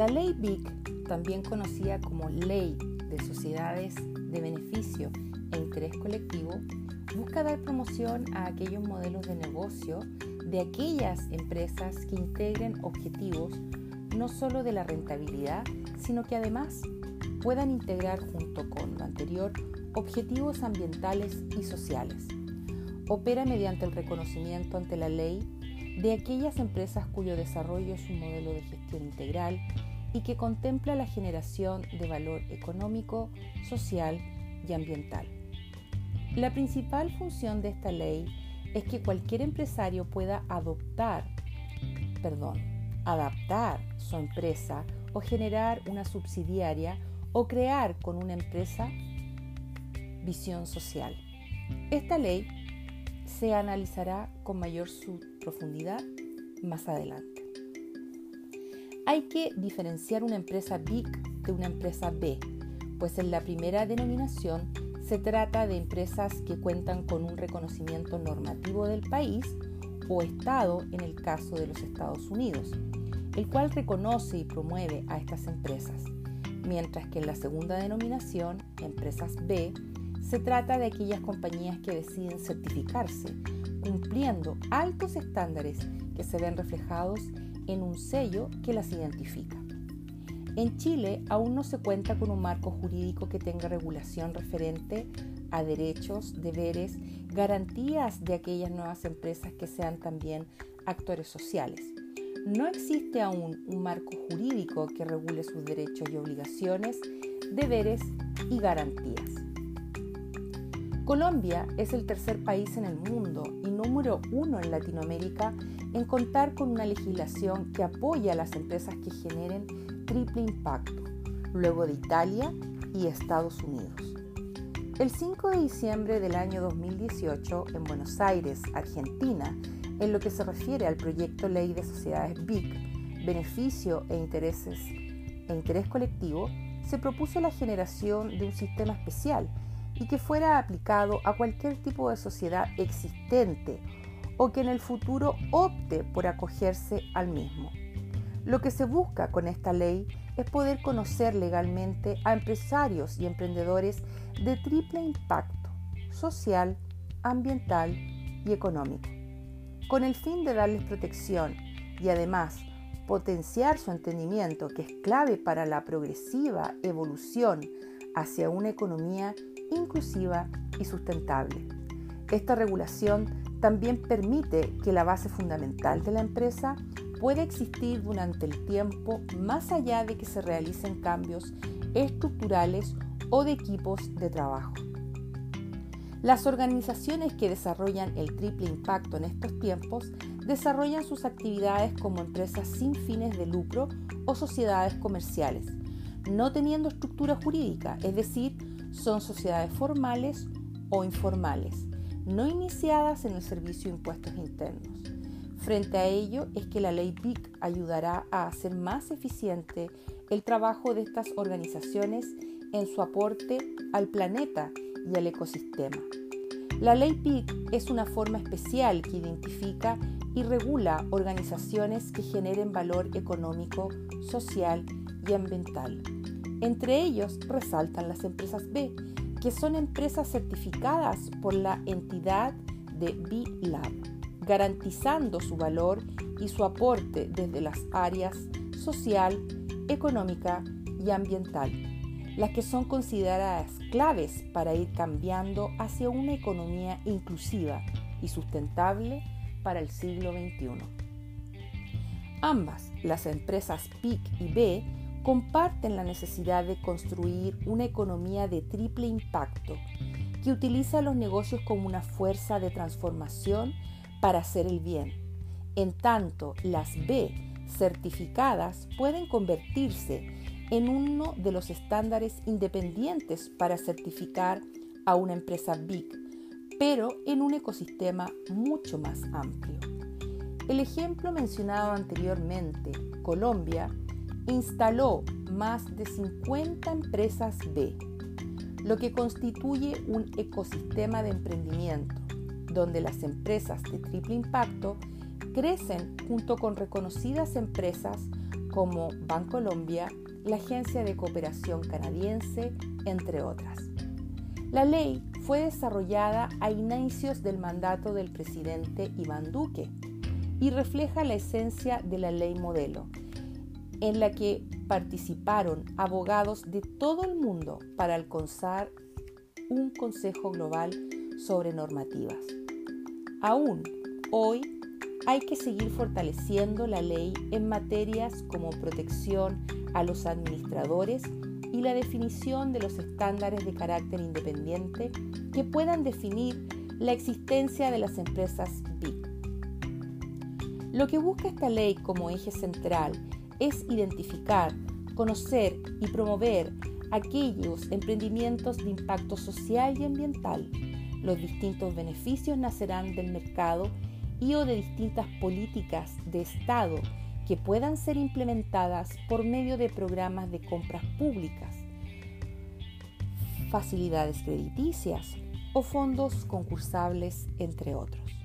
La ley BIC, también conocida como Ley de Sociedades de Beneficio e Interés Colectivo, busca dar promoción a aquellos modelos de negocio de aquellas empresas que integren objetivos no solo de la rentabilidad, sino que además puedan integrar junto con lo anterior objetivos ambientales y sociales. Opera mediante el reconocimiento ante la ley de aquellas empresas cuyo desarrollo es un modelo de gestión integral y que contempla la generación de valor económico, social y ambiental. La principal función de esta ley es que cualquier empresario pueda adoptar, perdón, adaptar su empresa o generar una subsidiaria o crear con una empresa visión social. Esta ley se analizará con mayor profundidad más adelante. Hay que diferenciar una empresa BIC de una empresa B, pues en la primera denominación se trata de empresas que cuentan con un reconocimiento normativo del país o Estado en el caso de los Estados Unidos, el cual reconoce y promueve a estas empresas, mientras que en la segunda denominación, empresas B, se trata de aquellas compañías que deciden certificarse, cumpliendo altos estándares que se ven reflejados en un sello que las identifica. En Chile aún no se cuenta con un marco jurídico que tenga regulación referente a derechos, deberes, garantías de aquellas nuevas empresas que sean también actores sociales. No existe aún un marco jurídico que regule sus derechos y obligaciones, deberes y garantías. Colombia es el tercer país en el mundo y número uno en Latinoamérica en contar con una legislación que apoya a las empresas que generen triple impacto, luego de Italia y Estados Unidos. El 5 de diciembre del año 2018, en Buenos Aires, Argentina, en lo que se refiere al proyecto Ley de Sociedades BIC, Beneficio e, intereses, e Interés Colectivo, se propuso la generación de un sistema especial y que fuera aplicado a cualquier tipo de sociedad existente o que en el futuro opte por acogerse al mismo. Lo que se busca con esta ley es poder conocer legalmente a empresarios y emprendedores de triple impacto social, ambiental y económico, con el fin de darles protección y además potenciar su entendimiento que es clave para la progresiva evolución hacia una economía inclusiva y sustentable. Esta regulación también permite que la base fundamental de la empresa pueda existir durante el tiempo más allá de que se realicen cambios estructurales o de equipos de trabajo. Las organizaciones que desarrollan el triple impacto en estos tiempos desarrollan sus actividades como empresas sin fines de lucro o sociedades comerciales, no teniendo estructura jurídica, es decir, son sociedades formales o informales, no iniciadas en el Servicio de Impuestos Internos. Frente a ello es que la ley PIC ayudará a hacer más eficiente el trabajo de estas organizaciones en su aporte al planeta y al ecosistema. La ley PIC es una forma especial que identifica y regula organizaciones que generen valor económico, social y ambiental. Entre ellos resaltan las empresas B, que son empresas certificadas por la entidad de B-Lab, garantizando su valor y su aporte desde las áreas social, económica y ambiental, las que son consideradas claves para ir cambiando hacia una economía inclusiva y sustentable para el siglo XXI. Ambas, las empresas PIC y B, comparten la necesidad de construir una economía de triple impacto que utiliza los negocios como una fuerza de transformación para hacer el bien. En tanto, las B certificadas pueden convertirse en uno de los estándares independientes para certificar a una empresa BIC, pero en un ecosistema mucho más amplio. El ejemplo mencionado anteriormente, Colombia, instaló más de 50 empresas B, lo que constituye un ecosistema de emprendimiento, donde las empresas de triple impacto crecen junto con reconocidas empresas como Bancolombia, la Agencia de Cooperación Canadiense, entre otras. La ley fue desarrollada a inicios del mandato del presidente Iván Duque y refleja la esencia de la ley modelo, en la que participaron abogados de todo el mundo para alcanzar un Consejo Global sobre normativas. Aún hoy hay que seguir fortaleciendo la ley en materias como protección a los administradores y la definición de los estándares de carácter independiente que puedan definir la existencia de las empresas BIC. Lo que busca esta ley como eje central es identificar, conocer y promover aquellos emprendimientos de impacto social y ambiental. Los distintos beneficios nacerán del mercado y o de distintas políticas de Estado que puedan ser implementadas por medio de programas de compras públicas, facilidades crediticias o fondos concursables, entre otros.